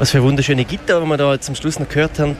Was für eine wunderschöne Gitarre, die wir da zum Schluss noch gehört haben.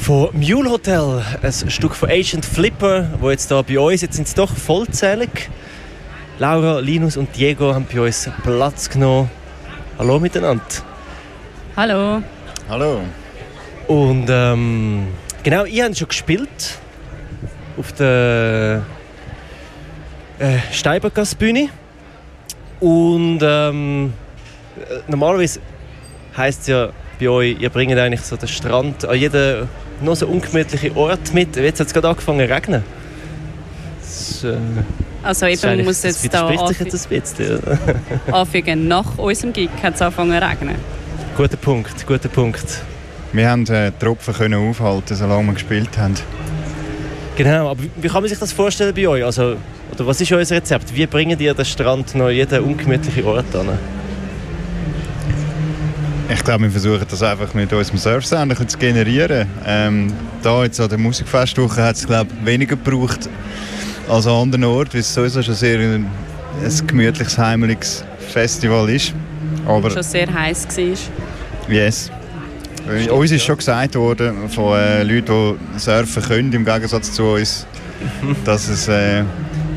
Von Mule Hotel, ein Stück von Agent Flipper, wo jetzt da bei uns, jetzt sind es doch vollzählig. Laura, Linus und Diego haben bei uns Platz genommen. Hallo miteinander. Hallo. Hallo. Und ähm, genau, ihr habt schon gespielt auf der äh, Steibergassbühne. Und ähm, normalerweise heisst es ja bei euch, ihr bringt eigentlich so den Strand an jeden noch so ungemütlichen Ort mit. Jetzt hat es gerade angefangen zu regnen. Das, äh, Also eben, man muss das jetzt da sich jetzt ein bisschen. anfügen, nach unserem Gig hat es angefangen zu regnen. guter Punkt, guter Punkt. Wir haben äh, Tropfen können aufhalten, solange wir gespielt haben. Genau, aber wie- kann man sich das vorstellen bei euch? Also, oder was ist euer Rezept? Wie bringt ihr den Strand noch an jeden ungemütlichen Ort an? Ich glaube, wir versuchen das einfach mit unserem Surfsound ein zu generieren. Ähm, da jetzt an der Musikfestwoche hat es glaube weniger gebraucht als an anderen Orten, weil es sowieso schon sehr ein, ein gemütliches, heimeliges Festival ist. Aber Schon sehr heiß war. yes. Äh, Uns ist schon gesagt worden von äh, Leuten, die surfen können, im Gegensatz zu uns, dass es, äh,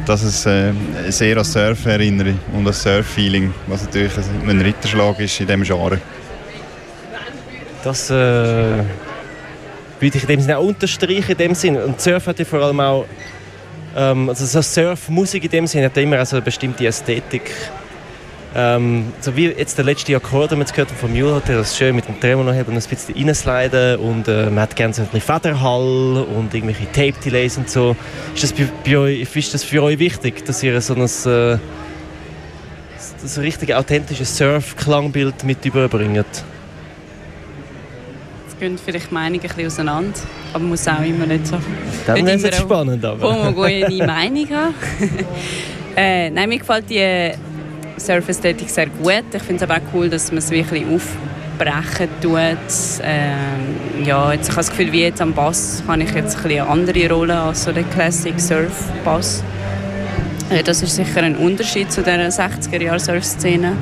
dass es äh, sehr an Surfen erinnert und an Surf-Feeling, was natürlich ein ein Ritterschlag ist in diesem Genre. Das äh, würde ich in dem Sinne auch unterstreichen. In dem Sinn. Und Surf hat ja vor allem auch, ähm, also so Surfmusik in dem Sinne hat immer auch so eine bestimmte Ästhetik. Ähm, so wie jetzt der letzte Akkord, den wir jetzt gehört haben von Mule Hotel, das schön mit dem Tremolo und ein bisschen reinsliden und äh, man hat gerne so ein bisschen Federhall und irgendwelche Tape-Delays und so. Ist das, bei, bei euch, ist das für euch wichtig, dass ihr so ein, äh, so ein richtig authentisches Surf-Klangbild mit überbringt? Gehen vielleicht Meinungen ein bisschen auseinander. Aber man muss auch immer nicht so Dann wäre es spannend. Aber. homogene Meinung haben. äh, nein, mir gefällt die Surf-Ästhetik sehr gut. Ich finde es aber auch cool, dass man es wirklich aufbrechen tut. Ähm, ja, jetzt, ich habe das Gefühl, wie jetzt am Bass habe ich jetzt ein bisschen eine andere Rolle als so der Classic Surf-Bass. Äh, das ist sicher ein Unterschied zu der 60er-Jahre-Surf-Szene.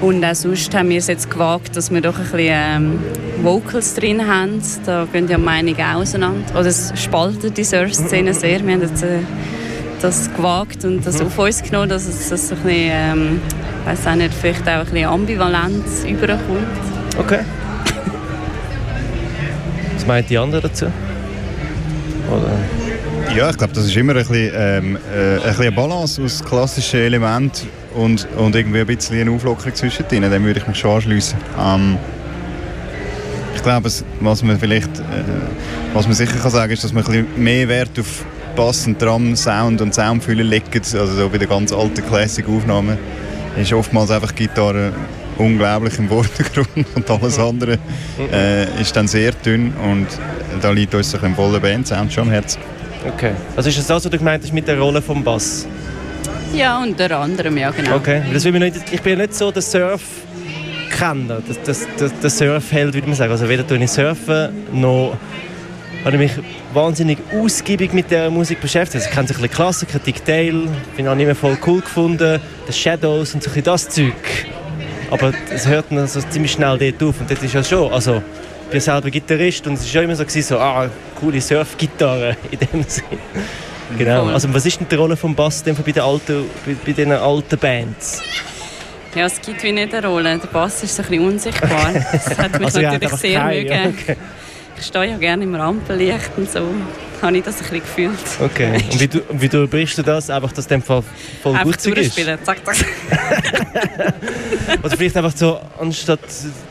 Und auch sonst haben wir es jetzt gewagt, dass wir doch ein bisschen ähm, Vocals drin haben. Da gehen ja die Meinungen auseinander. Oder es spaltet die Surf-Szene sehr. Wir haben jetzt äh, das gewagt und das auf uns genommen, dass es das ein bisschen, ähm, ich weiss auch nicht, vielleicht auch ein bisschen ambivalent überkommt. Okay. Was meint die anderen dazu? Oder? Ja, ich glaube, das ist immer ein bisschen, ähm, äh, ein bisschen eine Balance aus klassischen Elementen und, und irgendwie ein bisschen eine Auflockerung zwischendrin. Dem würde ich mich schon anschliessen. Ähm, ich glaube, was man vielleicht, äh, was man sicher kann sagen, ist, dass man ein bisschen mehr Wert auf Bass und Drum, Sound und Soundfühlen legt. Also so bei den ganz alten Classic-Aufnahmen ist oftmals einfach die Gitarre unglaublich im Vordergrund und alles andere äh, ist dann sehr dünn und da liegt uns ein voller Band-Sound schon am Herzen. Okay. Also ist das das, was du gemeint hast mit der Rolle vom Bass? Ja, unter anderem, ja genau. Okay. Das will nicht, ich bin ja nicht so der Surf-Kenner, das, das, das, der Surf-Held, würde man sagen. Also weder tue ich surfen, noch habe ich mich wahnsinnig ausgiebig mit der Musik beschäftigt. Also ich kenne so ein bisschen Klassiker, Dick Dale, bin auch nicht mehr voll cool gefunden, The Shadows und so ein bisschen das Zeug. Aber es hört dann also ziemlich schnell dort auf und das ist ja schon, also bin selber Gitarrist und es war ja immer so, gewesen, so ah, coole Surf-Gitarre in dem Sinn. Genau. Also was ist denn die Rolle vom Bass denn bei den alten, bei, bei den alten Bands? Ja, es gibt wie nicht eine Rolle. Der Bass ist so ein bisschen unsichtbar. Das hat mich Also, natürlich sehr mögen. okay. Ich stehe ja gerne im Rampenlicht und so. Habe ich das ein bisschen gefühlt. Okay. Und wie, du, wie du brichst du das? Einfach, dass dem Fall voll Einfach gut ist? durchspielen. Zack, zack. Oder vielleicht einfach so, anstatt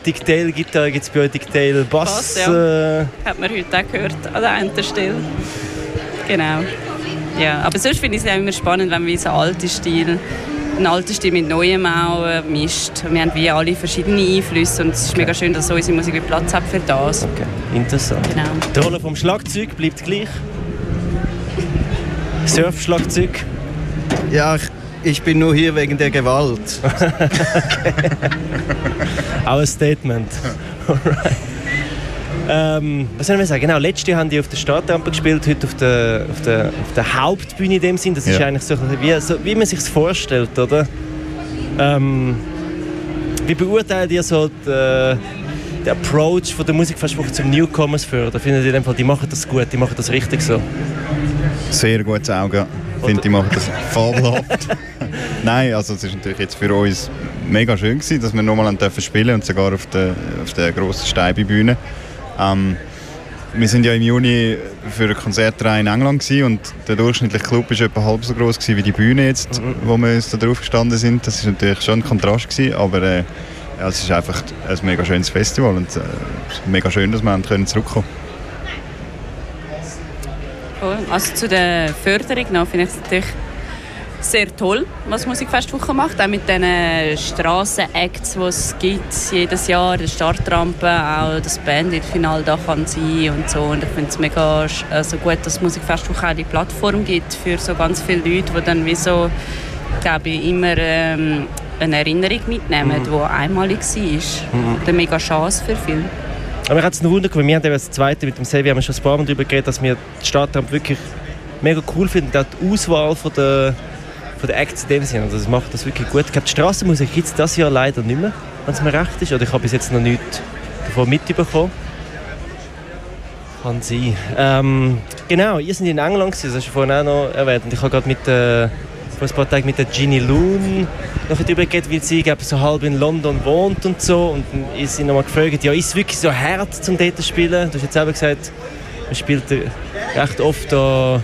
Dictail-Gitarre gibt es bei euch Dictail-Bass. Bass, äh, Hat man heute auch gehört an der einen Stelle. Genau. Ja, aber sonst finde ich es auch immer spannend, wenn wie so alte Stil, einen alten Stil mit neuem auch äh, mischt. Wir haben wie alle verschiedene Einflüsse und es ist mega schön, dass so unsere Musik Platz hat für das. okay, interessant. Genau. Die Rolle vom Schlagzeug bleibt gleich. Surf-Schlagzeug. Ja, ich, ich bin nur hier wegen der Gewalt. Auch ein Statement. Alright. Ähm, was soll ich sagen? Genau, letztes Jahr haben die auf der Startrampe gespielt, heute auf der, auf der, auf der Hauptbühne in dem Sinn. Das ist Ja. eigentlich so, wie, so, wie man sich vorstellt, oder? Ähm, Wie beurteilt ihr so die, äh, den Approach von der Musikfestwoche zum Newcomers fördern? Findet ihr in dem Fall, die machen das gut, die machen das richtig so? Sehr gutes Auge. Ich finde, die machen das fabelhaft. Nein, also es ist natürlich jetzt für uns mega schön gewesen, dass wir nochmal spielen und sogar auf der, auf der grossen Steibe-Bühne. Ähm, wir sind ja im Juni für eine Konzertreihe in England gewesen und der durchschnittliche Club ist etwa halb so groß wie die Bühne jetzt, mhm. wo wir uns da drauf gestanden sind. Das ist natürlich schon ein Kontrast gewesen, aber äh, ja, es ist einfach ein mega schönes Festival und äh, mega schön, dass wir können zurückkommen. Cool. Also zu der Förderung noch finde ich es natürlich sehr toll, was Musikfestwoche macht. Auch mit den Strassen-Acts, die es gibt jedes Jahr, die Startrampe, auch das Bandit-Final da kann sein und so. Und ich finde es mega also gut, dass Musikfestwoche auch die Plattform gibt für so ganz viele Leute, die dann wie so, glaube ich, immer ähm, eine Erinnerung mitnehmen, mhm. die einmalig war. Mhm. Eine mega Chance für viele. Aber mir hat es noch Wunder wir haben das zweite mit dem Sevi haben wir schon ein paar Mal darüber geredet, dass wir die Startrampe wirklich mega cool finden, auch die Auswahl von der von den Acts in dem Sinne. Also das macht das wirklich gut. Ich glaube, die Strassenmusik gibt es dieses Jahr leider nicht mehr, wenn es mir recht ist. Oder ich habe bis jetzt noch nichts davon mitbekommen. Kann sein. Ähm, genau, ihr seid in England, das hast du vorhin auch noch erwähnt. Und ich habe gerade mit äh, vor ein paar Tagen mit der Ginny Loon noch darüber geredet, weil sie glaube so halb in London wohnt und so. Und ich sie noch mal gefragt, ja, ist es wirklich so hart zum dort spielen? Du hast jetzt selber gesagt, man spielt recht oft da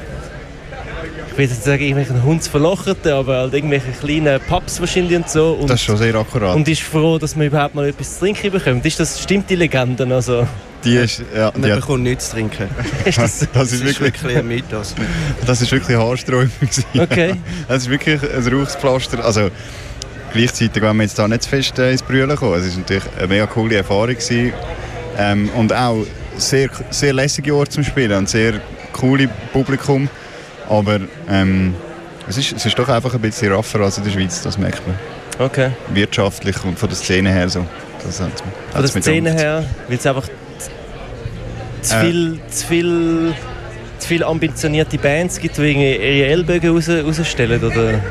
will jetzt sagen, irgendwelchen Hundsverlocherten, aber halt irgendwelche kleinen Pubs wahrscheinlich und so. Und, das ist schon sehr akkurat. Und ist froh, dass man überhaupt mal etwas zu trinken bekommt. Ist das, stimmt die Legende? Also? Die ist, ja, man bekommt nichts zu trinken. ist das, das, ist wirklich, wirklich ein Mythos. Das ist wirklich haarsträubend. Okay. Es ist wirklich ein Rauchspflaster. Also, gleichzeitig, wenn wir jetzt da nicht zu fest äh, ins Brüllen kommen, es war natürlich eine mega coole Erfahrung. Ähm, und auch sehr, sehr lässige Orte zum Spielen und sehr coole Publikum. Aber ähm, es, ist, es ist doch einfach ein bisschen rougher als in der Schweiz, das merkt man. Okay. Wirtschaftlich und von der Szene her so. Das hat, von der Szene her, weil es einfach zu äh. viel, zu viel, zu viel ambitionierte Bands gibt, die ihre Ellbogen raus, rausstellen, oder?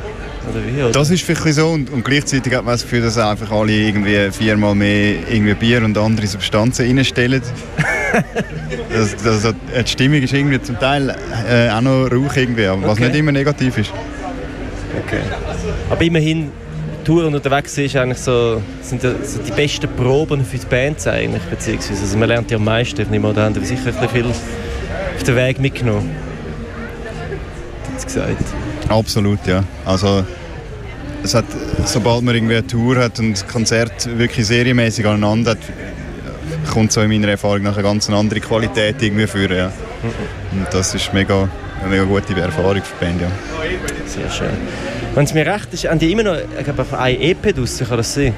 Oder wie? Das ist vielleicht so und, und, gleichzeitig hat man das Gefühl, dass einfach alle irgendwie viermal mehr irgendwie Bier und andere Substanzen reinstellen. das, das, die Stimmung ist irgendwie zum Teil äh, auch noch rauch irgendwie, was okay. nicht immer negativ ist. Okay. Aber immerhin Touren unterwegs ist eigentlich so, sind so die besten Proben für die Bands eigentlich, beziehungsweise also man lernt ja am meisten. Ich nehme an, da haben wir sicher viel auf den Weg mitgenommen. Das gesagt. Absolut, ja. Also es hat, sobald man irgendwie eine Tour hat und das Konzert wirklich serienmäßig aneinander hat, kommt so in meiner Erfahrung nach eine ganz andere Qualität irgendwie führen. Ja. Und das ist mega, eine mega gute Erfahrung für die Band. Ja. Sehr schön. Wenn es mir recht ist, haben die immer noch ich glaube, eine EP draussen, kann das sein?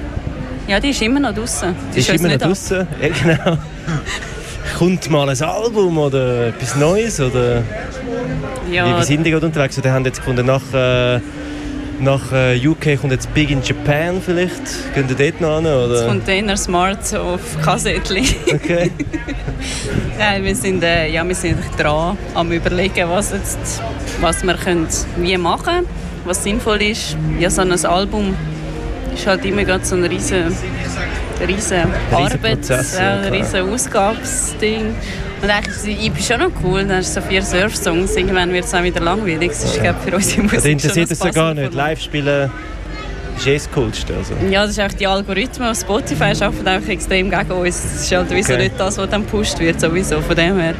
Ja, die ist immer noch draussen. Die, die ist, immer noch draussen, ja, genau. Kommt mal ein Album oder etwas Neues? Oder ja. Wie sind die gerade unterwegs? Die haben jetzt gefunden, nach... Äh, nach äh, UK kommt jetzt Big in Japan vielleicht. Gehen ihr dort noch hin? Oder? Container Smart auf Kassettchen. Okay. ja, wir sind, äh, ja, wir sind dran am überlegen, was, jetzt, was wir können wie machen was sinnvoll ist. Ja, so ein Album ist halt immer so ein riesen, riesen Arbeit, ja, riesen Ausgabsding. Und eigentlich ist es schon noch cool, dann hast du so vier Surf-Songs, irgendwann wird es auch wieder langweilig. Das ist ja. für unsere Musik Das interessiert uns ja gar nicht. Live spielen ist eh das Coolste. Also. Ja, das ist auch die Algorithmen auf Spotify arbeiten auch extrem gegen uns. Das ist halt wieso okay. nicht das, was dann gepusht wird, sowieso. Von dem her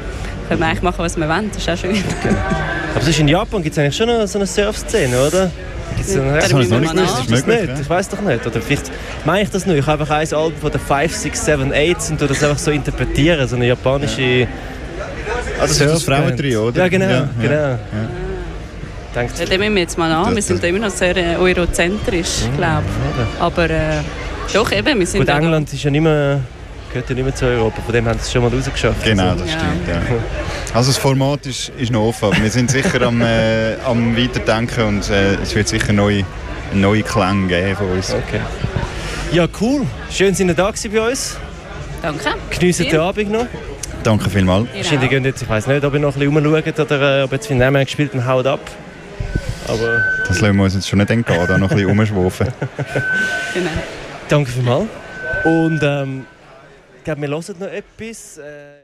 können wir eigentlich machen, was wir wollen. Das ist auch schön. Okay. Aber sonst in Japan gibt es eigentlich schon eine, so eine Surf-Szene, oder? Gibt's eine, das habe ich noch nicht gewusst. Das nicht. Ich weiß doch nicht. Oder vielleicht meine ich das nur. Ich habe einfach ein Album von der 5, 6, 7, 8 und das einfach so interpretieren. So eine japanische. Ja. Also das ist das Frauentrio, oder? Ja, genau. Ja, genau. Ja. Denkt, ja, den müssen wir jetzt mal an. Wir sind immer noch sehr äh, eurozentrisch, mhm. glaube ich. Aber äh, doch, eben, wir sind... Gut, England ist ja nicht mehr gehört ja nicht mehr zu Europa. Von dem haben sie es schon mal rausgeschafft. Genau, das stimmt. Ja. Also das Format ist, ist noch offen. Wir sind sicher am, äh, am Weiterdenken und äh, es wird sicher neue, neue Klänge geben von uns. Okay. Ja, cool. Schön, dass ihr da bei uns. Danke. Geniessen den Abend noch. Danke vielmals. Wahrscheinlich gehen jetzt, ich weiß nicht, ob ihr noch ein bisschen rumschaut oder äh, ob jetzt wir haben gespielt und haut ab. Aber das lassen wir uns jetzt schon nicht entgehen, da noch ein bisschen rumschwufen. genau. Danke vielmals. Und ähm, ich glaube, wir hören noch etwas. Äh